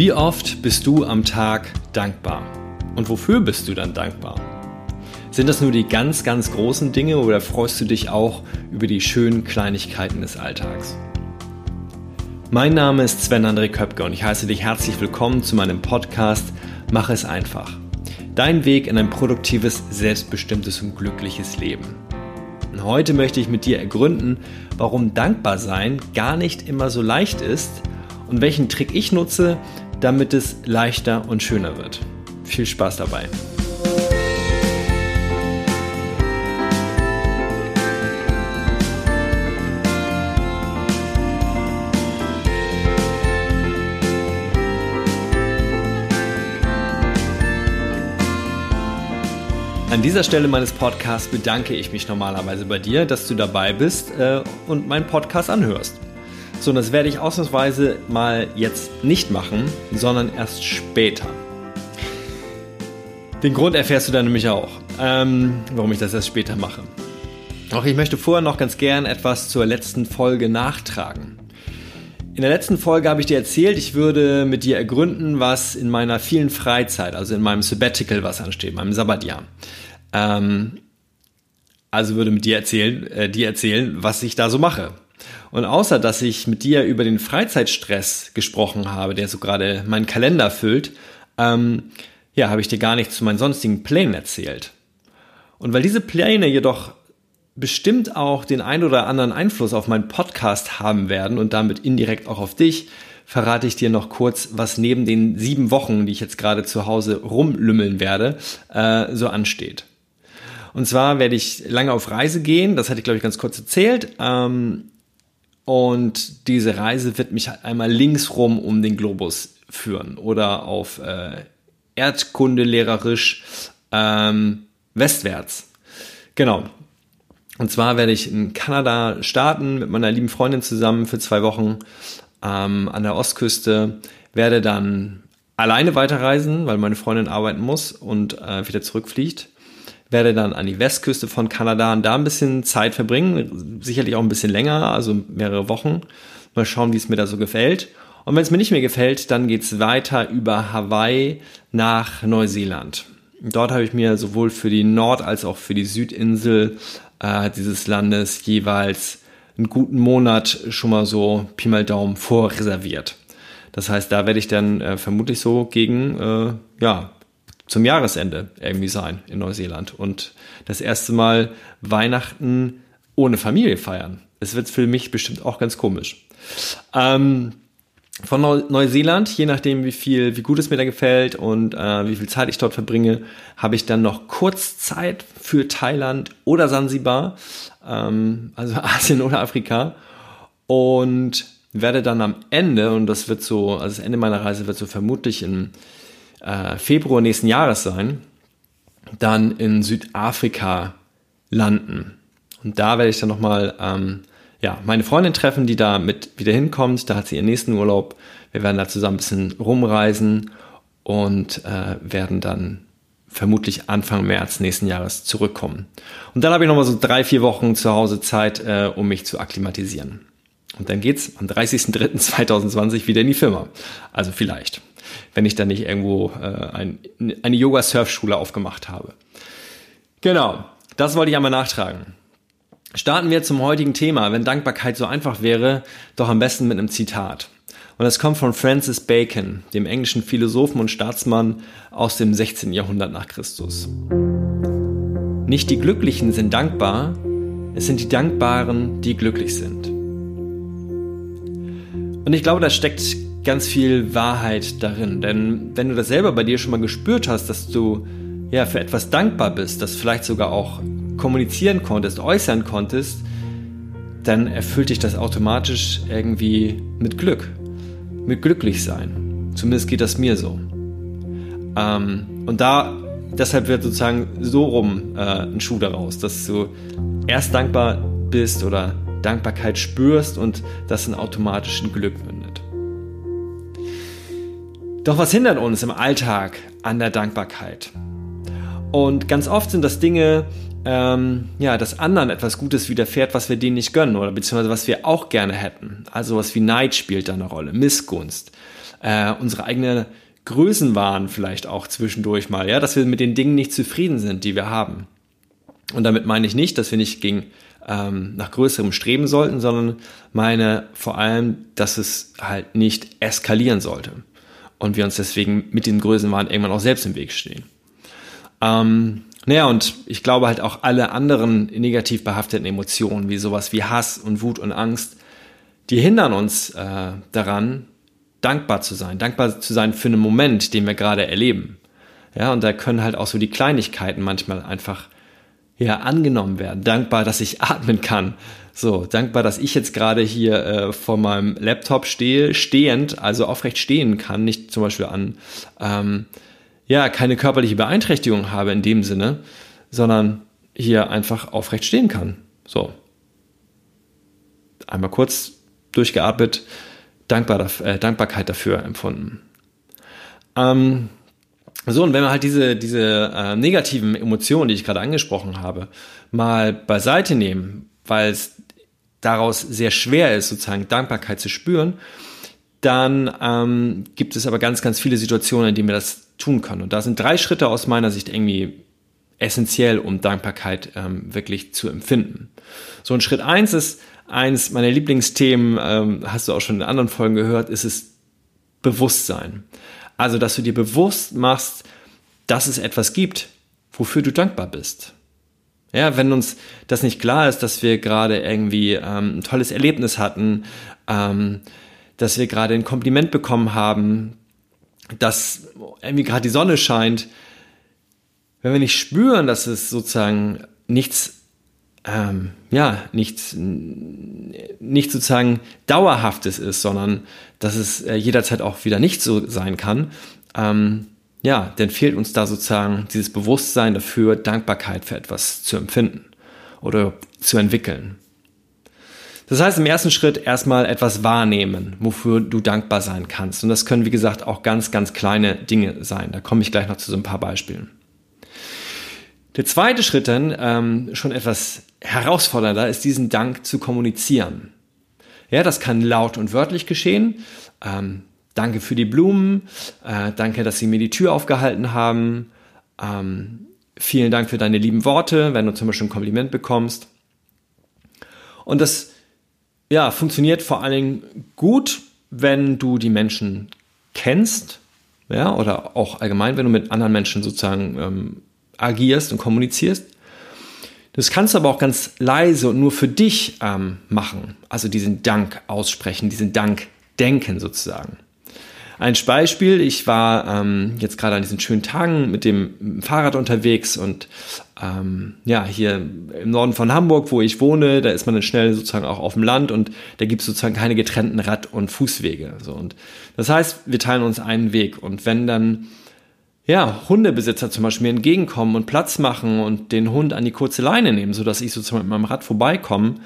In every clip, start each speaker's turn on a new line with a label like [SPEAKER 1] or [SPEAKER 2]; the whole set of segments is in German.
[SPEAKER 1] Wie oft bist du am Tag dankbar? Und wofür bist du dann dankbar? Sind das nur die ganz, ganz großen Dinge oder freust du dich auch über die schönen Kleinigkeiten des Alltags? Mein Name ist Sven André Köpke und ich heiße dich herzlich willkommen zu meinem Podcast Mach es einfach. Dein Weg in ein produktives, selbstbestimmtes und glückliches Leben. Und heute möchte ich mit dir ergründen, warum dankbar sein gar nicht immer so leicht ist und welchen Trick ich nutze, damit es leichter und schöner wird. Viel Spaß dabei! An dieser Stelle meines Podcasts bedanke ich mich normalerweise bei dir, dass du dabei bist äh, und meinen Podcast anhörst. So, und das werde ich ausnahmsweise mal jetzt nicht machen, sondern erst später. Den Grund erfährst du dann nämlich auch, ähm, warum ich das erst später mache. Auch ich möchte vorher noch ganz gern etwas zur letzten Folge nachtragen. In der letzten Folge habe ich dir erzählt, ich würde mit dir ergründen, was in meiner vielen Freizeit, also in meinem Sabbatical, was ansteht, meinem Sabbatjahr. Ähm, also würde mit dir erzählen, äh, dir erzählen, was ich da so mache. Und außer dass ich mit dir über den Freizeitstress gesprochen habe, der so gerade meinen Kalender füllt, ähm, ja, habe ich dir gar nichts zu meinen sonstigen Plänen erzählt. Und weil diese Pläne jedoch bestimmt auch den ein oder anderen Einfluss auf meinen Podcast haben werden und damit indirekt auch auf dich, verrate ich dir noch kurz, was neben den sieben Wochen, die ich jetzt gerade zu Hause rumlümmeln werde, äh, so ansteht. Und zwar werde ich lange auf Reise gehen, das hatte ich glaube ich ganz kurz erzählt. Ähm, und diese Reise wird mich halt einmal linksrum um den Globus führen oder auf äh, erdkundelehrerisch ähm, westwärts. Genau. Und zwar werde ich in Kanada starten mit meiner lieben Freundin zusammen für zwei Wochen ähm, an der Ostküste. Werde dann alleine weiterreisen, weil meine Freundin arbeiten muss und äh, wieder zurückfliegt werde dann an die Westküste von Kanada und da ein bisschen Zeit verbringen, sicherlich auch ein bisschen länger, also mehrere Wochen. Mal schauen, wie es mir da so gefällt. Und wenn es mir nicht mehr gefällt, dann geht's weiter über Hawaii nach Neuseeland. Dort habe ich mir sowohl für die Nord- als auch für die Südinsel äh, dieses Landes jeweils einen guten Monat schon mal so Pi mal Daumen vorreserviert. Das heißt, da werde ich dann äh, vermutlich so gegen äh, ja, zum Jahresende irgendwie sein in Neuseeland und das erste Mal Weihnachten ohne Familie feiern. Es wird für mich bestimmt auch ganz komisch. Ähm, von Neuseeland, je nachdem wie viel, wie gut es mir da gefällt und äh, wie viel Zeit ich dort verbringe, habe ich dann noch kurz Zeit für Thailand oder Sansibar, ähm, also Asien oder Afrika und werde dann am Ende, und das wird so, also das Ende meiner Reise wird so vermutlich in äh, Februar nächsten Jahres sein, dann in Südafrika landen. Und da werde ich dann nochmal ähm, ja, meine Freundin treffen, die da mit wieder hinkommt. Da hat sie ihren nächsten Urlaub. Wir werden da zusammen ein bisschen rumreisen und äh, werden dann vermutlich Anfang März nächsten Jahres zurückkommen. Und dann habe ich nochmal so drei, vier Wochen zu Hause Zeit, äh, um mich zu akklimatisieren. Und dann geht's am 30.03.2020 wieder in die Firma. Also vielleicht wenn ich dann nicht irgendwo äh, ein, eine Yoga-Surfschule aufgemacht habe. Genau, das wollte ich einmal nachtragen. Starten wir zum heutigen Thema, wenn Dankbarkeit so einfach wäre, doch am besten mit einem Zitat. Und das kommt von Francis Bacon, dem englischen Philosophen und Staatsmann aus dem 16. Jahrhundert nach Christus. Nicht die Glücklichen sind dankbar, es sind die Dankbaren, die glücklich sind. Und ich glaube, da steckt ganz viel Wahrheit darin. Denn wenn du das selber bei dir schon mal gespürt hast, dass du ja für etwas dankbar bist, das vielleicht sogar auch kommunizieren konntest, äußern konntest, dann erfüllt dich das automatisch irgendwie mit Glück, mit glücklich sein. Zumindest geht das mir so. Ähm, und da deshalb wird sozusagen so rum äh, ein Schuh daraus, dass du erst dankbar bist oder Dankbarkeit spürst und das in automatischen Glück mündet. Doch was hindert uns im Alltag an der Dankbarkeit? Und ganz oft sind das Dinge, ähm, ja, dass anderen etwas Gutes widerfährt, was wir denen nicht gönnen oder beziehungsweise was wir auch gerne hätten. Also was wie Neid spielt da eine Rolle, Missgunst, äh, unsere eigene Größenwahn vielleicht auch zwischendurch mal, ja, dass wir mit den Dingen nicht zufrieden sind, die wir haben. Und damit meine ich nicht, dass wir nicht gegen ähm, nach größerem streben sollten, sondern meine vor allem, dass es halt nicht eskalieren sollte und wir uns deswegen mit den Größenwahn irgendwann auch selbst im Weg stehen. Ähm, naja, und ich glaube halt auch alle anderen negativ behafteten Emotionen, wie sowas wie Hass und Wut und Angst, die hindern uns äh, daran, dankbar zu sein, dankbar zu sein für einen Moment, den wir gerade erleben. Ja, und da können halt auch so die Kleinigkeiten manchmal einfach ja angenommen werden. Dankbar, dass ich atmen kann. So, dankbar, dass ich jetzt gerade hier äh, vor meinem Laptop stehe, stehend, also aufrecht stehen kann, nicht zum Beispiel an ähm, ja keine körperliche Beeinträchtigung habe in dem Sinne, sondern hier einfach aufrecht stehen kann. So. Einmal kurz durchgeatmet, dankbar, äh, Dankbarkeit dafür empfunden. Ähm, so, und wenn wir halt diese, diese äh, negativen Emotionen, die ich gerade angesprochen habe, mal beiseite nehmen, weil es daraus sehr schwer ist, sozusagen Dankbarkeit zu spüren, dann ähm, gibt es aber ganz, ganz viele Situationen, in denen wir das tun können. Und da sind drei Schritte aus meiner Sicht irgendwie essentiell, um Dankbarkeit ähm, wirklich zu empfinden. So, ein Schritt eins ist, eins meiner Lieblingsthemen, ähm, hast du auch schon in anderen Folgen gehört, ist es Bewusstsein. Also, dass du dir bewusst machst, dass es etwas gibt, wofür du dankbar bist. Ja, wenn uns das nicht klar ist, dass wir gerade irgendwie ähm, ein tolles Erlebnis hatten, ähm, dass wir gerade ein Kompliment bekommen haben, dass irgendwie gerade die Sonne scheint, wenn wir nicht spüren, dass es sozusagen nichts ähm, ja, nichts, nicht sozusagen Dauerhaftes ist, sondern dass es äh, jederzeit auch wieder nicht so sein kann, ähm, ja, dann fehlt uns da sozusagen dieses Bewusstsein dafür, Dankbarkeit für etwas zu empfinden oder zu entwickeln. Das heißt, im ersten Schritt erstmal etwas wahrnehmen, wofür du dankbar sein kannst. Und das können, wie gesagt, auch ganz, ganz kleine Dinge sein. Da komme ich gleich noch zu so ein paar Beispielen. Der zweite Schritt dann, ähm, schon etwas herausfordernder, ist diesen Dank zu kommunizieren. Ja, das kann laut und wörtlich geschehen. Ähm, danke für die Blumen, äh, danke, dass Sie mir die Tür aufgehalten haben. Ähm, vielen Dank für deine lieben Worte, wenn du zum Beispiel ein Kompliment bekommst. Und das ja, funktioniert vor allen Dingen gut, wenn du die Menschen kennst, ja, oder auch allgemein, wenn du mit anderen Menschen sozusagen ähm, agierst und kommunizierst. Das kannst du aber auch ganz leise und nur für dich ähm, machen. Also diesen Dank aussprechen, diesen Dank denken sozusagen. Ein Beispiel, ich war ähm, jetzt gerade an diesen schönen Tagen mit dem Fahrrad unterwegs und ähm, ja, hier im Norden von Hamburg, wo ich wohne, da ist man dann schnell sozusagen auch auf dem Land und da gibt es sozusagen keine getrennten Rad- und Fußwege. So. Und das heißt, wir teilen uns einen Weg und wenn dann ja, Hundebesitzer zum Beispiel mir entgegenkommen und Platz machen und den Hund an die kurze Leine nehmen, sodass ich sozusagen mit meinem Rad vorbeikomme,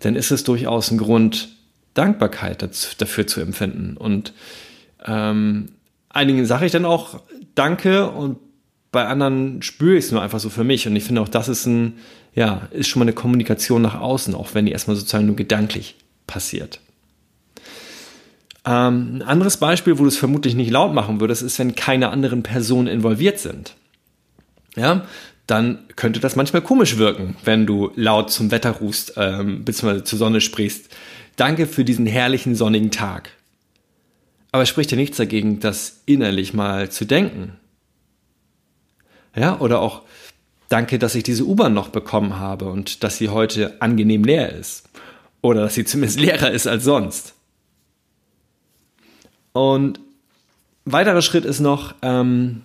[SPEAKER 1] dann ist es durchaus ein Grund, Dankbarkeit dafür zu empfinden. Und ähm, einigen sage ich dann auch Danke und bei anderen spüre ich es nur einfach so für mich. Und ich finde auch, das ist ein, ja, ist schon mal eine Kommunikation nach außen, auch wenn die erstmal sozusagen nur gedanklich passiert. Ähm, ein anderes Beispiel, wo du es vermutlich nicht laut machen würdest, ist, wenn keine anderen Personen involviert sind. Ja, dann könnte das manchmal komisch wirken, wenn du laut zum Wetter rufst, ähm, beziehungsweise zur Sonne sprichst. Danke für diesen herrlichen sonnigen Tag. Aber es spricht ja nichts dagegen, das innerlich mal zu denken. Ja, oder auch Danke, dass ich diese U-Bahn noch bekommen habe und dass sie heute angenehm leer ist. Oder dass sie zumindest leerer ist als sonst. Und weiterer Schritt ist noch, ähm,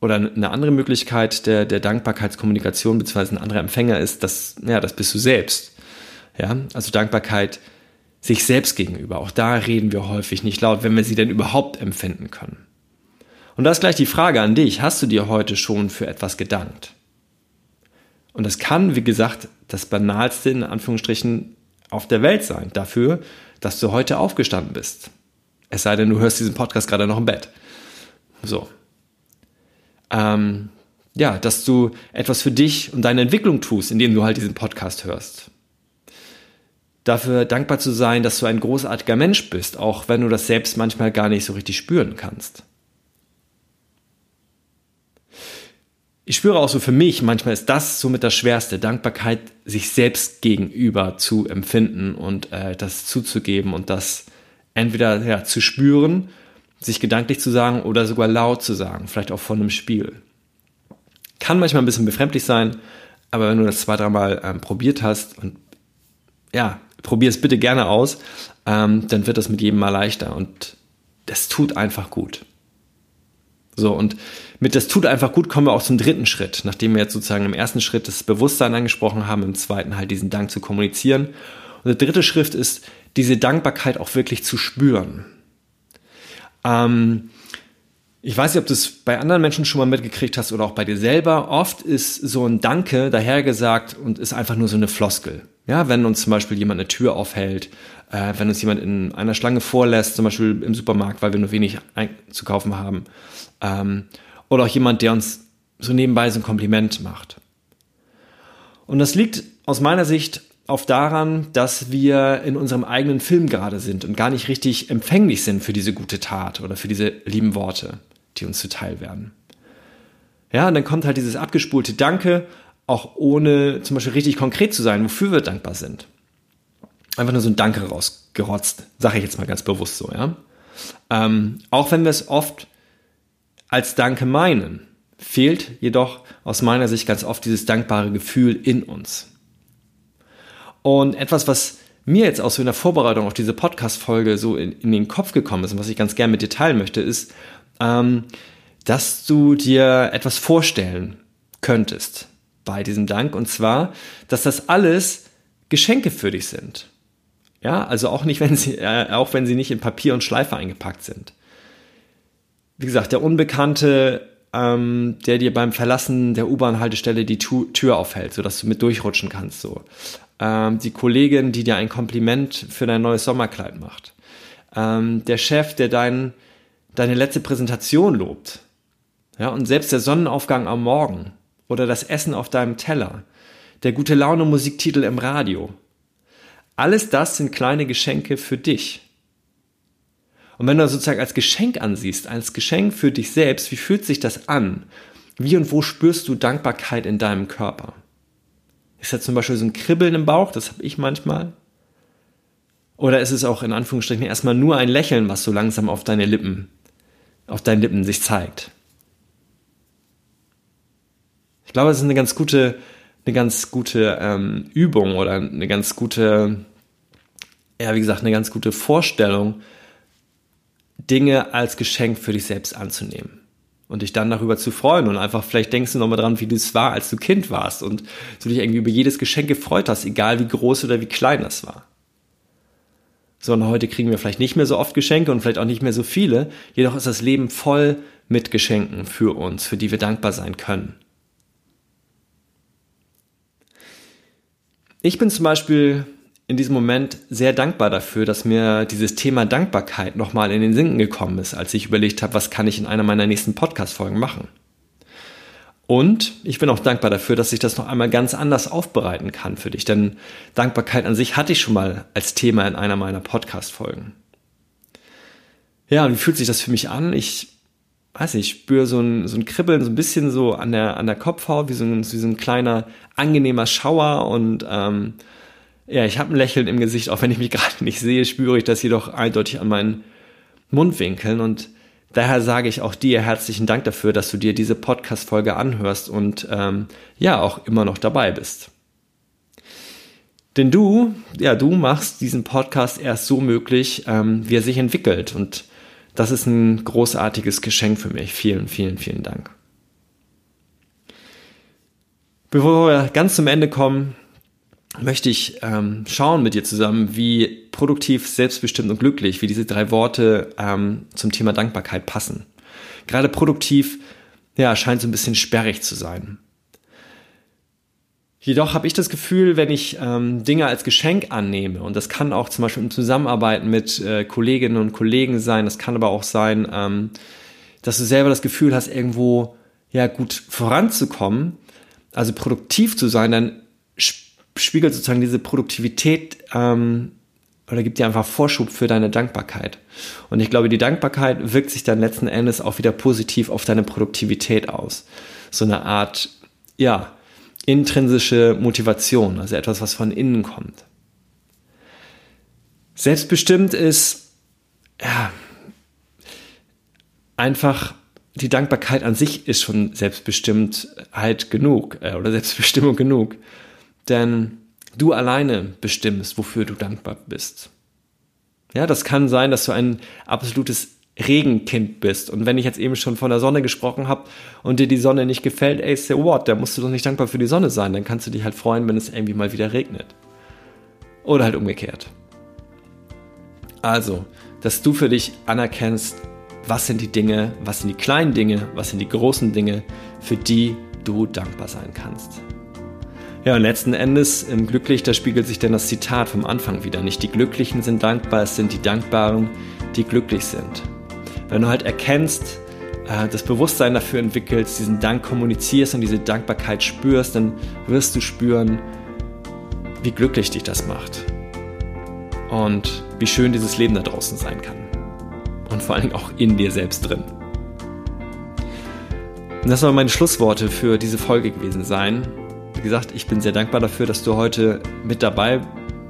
[SPEAKER 1] oder eine andere Möglichkeit der, der Dankbarkeitskommunikation beziehungsweise ein anderer Empfänger ist, dass, ja, das bist du selbst. Ja, also Dankbarkeit sich selbst gegenüber. Auch da reden wir häufig nicht laut, wenn wir sie denn überhaupt empfinden können. Und da ist gleich die Frage an dich. Hast du dir heute schon für etwas gedankt? Und das kann, wie gesagt, das banalste in Anführungsstrichen auf der Welt sein. Dafür, dass du heute aufgestanden bist. Es sei denn, du hörst diesen Podcast gerade noch im Bett. So. Ähm, ja, dass du etwas für dich und deine Entwicklung tust, indem du halt diesen Podcast hörst. dafür dankbar zu sein, dass du ein großartiger Mensch bist, auch wenn du das selbst manchmal gar nicht so richtig spüren kannst. Ich spüre auch so für mich, manchmal ist das somit das Schwerste, Dankbarkeit sich selbst gegenüber zu empfinden und äh, das zuzugeben und das entweder ja, zu spüren, sich gedanklich zu sagen oder sogar laut zu sagen, vielleicht auch von einem Spiel. Kann manchmal ein bisschen befremdlich sein, aber wenn du das zwei, dreimal ähm, probiert hast und ja, probier es bitte gerne aus, ähm, dann wird das mit jedem Mal leichter und das tut einfach gut. So, und mit das tut einfach gut kommen wir auch zum dritten Schritt, nachdem wir jetzt sozusagen im ersten Schritt das Bewusstsein angesprochen haben, im zweiten halt diesen Dank zu kommunizieren. Und der dritte Schritt ist, diese Dankbarkeit auch wirklich zu spüren. Ähm, ich weiß nicht, ob du es bei anderen Menschen schon mal mitgekriegt hast oder auch bei dir selber. Oft ist so ein Danke dahergesagt und ist einfach nur so eine Floskel. Ja, wenn uns zum Beispiel jemand eine Tür aufhält, äh, wenn uns jemand in einer Schlange vorlässt, zum Beispiel im Supermarkt, weil wir nur wenig zu kaufen haben. Ähm, oder auch jemand, der uns so nebenbei so ein Kompliment macht. Und das liegt aus meiner Sicht oft daran, dass wir in unserem eigenen Film gerade sind und gar nicht richtig empfänglich sind für diese gute Tat oder für diese lieben Worte die uns zuteil werden. Ja, und dann kommt halt dieses abgespulte Danke, auch ohne zum Beispiel richtig konkret zu sein, wofür wir dankbar sind. Einfach nur so ein Danke rausgerotzt, sage ich jetzt mal ganz bewusst so, ja. Ähm, auch wenn wir es oft als Danke meinen, fehlt jedoch aus meiner Sicht ganz oft dieses dankbare Gefühl in uns. Und etwas, was mir jetzt auch so in der Vorbereitung auf diese Podcast-Folge so in, in, den Kopf gekommen ist und was ich ganz gerne mit dir teilen möchte, ist, ähm, dass du dir etwas vorstellen könntest bei diesem Dank. Und zwar, dass das alles Geschenke für dich sind. Ja, also auch nicht, wenn sie, äh, auch wenn sie nicht in Papier und Schleife eingepackt sind. Wie gesagt, der Unbekannte, ähm, der dir beim Verlassen der U-Bahn-Haltestelle die tu Tür aufhält, sodass du mit durchrutschen kannst, so. Ähm, die Kollegin, die dir ein Kompliment für dein neues Sommerkleid macht. Ähm, der Chef, der deinen deine letzte Präsentation lobt. Ja, und selbst der Sonnenaufgang am Morgen oder das Essen auf deinem Teller, der gute Laune Musiktitel im Radio. Alles das sind kleine Geschenke für dich. Und wenn du das sozusagen als Geschenk ansiehst, als Geschenk für dich selbst, wie fühlt sich das an? Wie und wo spürst du Dankbarkeit in deinem Körper? Ist das zum Beispiel so ein Kribbeln im Bauch? Das habe ich manchmal. Oder ist es auch in Anführungsstrichen erstmal nur ein Lächeln, was so langsam auf deine Lippen auf deinen Lippen sich zeigt. Ich glaube, es ist eine ganz gute, eine ganz gute ähm, Übung oder eine ganz gute, ja, wie gesagt, eine ganz gute Vorstellung, Dinge als Geschenk für dich selbst anzunehmen und dich dann darüber zu freuen und einfach vielleicht denkst du nochmal dran, wie du es war, als du Kind warst und du dich irgendwie über jedes Geschenk gefreut hast, egal wie groß oder wie klein das war sondern heute kriegen wir vielleicht nicht mehr so oft Geschenke und vielleicht auch nicht mehr so viele. Jedoch ist das Leben voll mit Geschenken für uns, für die wir dankbar sein können. Ich bin zum Beispiel in diesem Moment sehr dankbar dafür, dass mir dieses Thema Dankbarkeit nochmal in den Sinn gekommen ist, als ich überlegt habe, was kann ich in einer meiner nächsten Podcast-Folgen machen. Und ich bin auch dankbar dafür, dass ich das noch einmal ganz anders aufbereiten kann für dich, denn Dankbarkeit an sich hatte ich schon mal als Thema in einer meiner Podcast-Folgen. Ja, und wie fühlt sich das für mich an? Ich weiß nicht, ich spüre so ein, so ein Kribbeln, so ein bisschen so an der, an der Kopfhaut, wie so ein, wie so ein kleiner, angenehmer Schauer und ähm, ja, ich habe ein Lächeln im Gesicht, auch wenn ich mich gerade nicht sehe, spüre ich das jedoch eindeutig an meinen Mundwinkeln und Daher sage ich auch dir herzlichen Dank dafür, dass du dir diese Podcast-Folge anhörst und ähm, ja auch immer noch dabei bist. Denn du, ja, du machst diesen Podcast erst so möglich, ähm, wie er sich entwickelt. Und das ist ein großartiges Geschenk für mich. Vielen, vielen, vielen Dank. Bevor wir ganz zum Ende kommen, möchte ich ähm, schauen mit dir zusammen, wie produktiv, selbstbestimmt und glücklich, wie diese drei Worte ähm, zum Thema Dankbarkeit passen. Gerade produktiv, ja, scheint so ein bisschen sperrig zu sein. Jedoch habe ich das Gefühl, wenn ich ähm, Dinge als Geschenk annehme, und das kann auch zum Beispiel im Zusammenarbeiten mit äh, Kolleginnen und Kollegen sein, das kann aber auch sein, ähm, dass du selber das Gefühl hast, irgendwo ja gut voranzukommen, also produktiv zu sein, dann spiegelt sozusagen diese Produktivität ähm, oder gibt dir einfach Vorschub für deine Dankbarkeit. Und ich glaube, die Dankbarkeit wirkt sich dann letzten Endes auch wieder positiv auf deine Produktivität aus. So eine Art, ja, intrinsische Motivation, also etwas, was von innen kommt. Selbstbestimmt ist, ja, einfach die Dankbarkeit an sich ist schon Selbstbestimmtheit genug äh, oder Selbstbestimmung genug. Denn du alleine bestimmst, wofür du dankbar bist. Ja, das kann sein, dass du ein absolutes Regenkind bist. Und wenn ich jetzt eben schon von der Sonne gesprochen habe und dir die Sonne nicht gefällt, ey, say what, da musst du doch nicht dankbar für die Sonne sein. Dann kannst du dich halt freuen, wenn es irgendwie mal wieder regnet. Oder halt umgekehrt. Also, dass du für dich anerkennst, was sind die Dinge, was sind die kleinen Dinge, was sind die großen Dinge, für die du dankbar sein kannst. Ja, und letzten Endes im Glücklich, da spiegelt sich dann das Zitat vom Anfang wieder. Nicht die Glücklichen sind dankbar, es sind die Dankbaren, die glücklich sind. Wenn du halt erkennst, äh, das Bewusstsein dafür entwickelst, diesen Dank kommunizierst und diese Dankbarkeit spürst, dann wirst du spüren, wie glücklich dich das macht. Und wie schön dieses Leben da draußen sein kann. Und vor Dingen auch in dir selbst drin. Und das sollen meine Schlussworte für diese Folge gewesen sein gesagt, ich bin sehr dankbar dafür, dass du heute mit dabei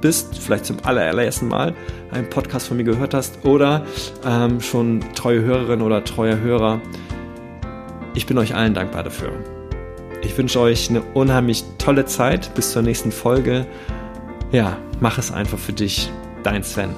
[SPEAKER 1] bist, vielleicht zum allerersten Mal einen Podcast von mir gehört hast oder ähm, schon treue Hörerin oder treuer Hörer. Ich bin euch allen dankbar dafür. Ich wünsche euch eine unheimlich tolle Zeit. Bis zur nächsten Folge. Ja, mach es einfach für dich. Dein Sven.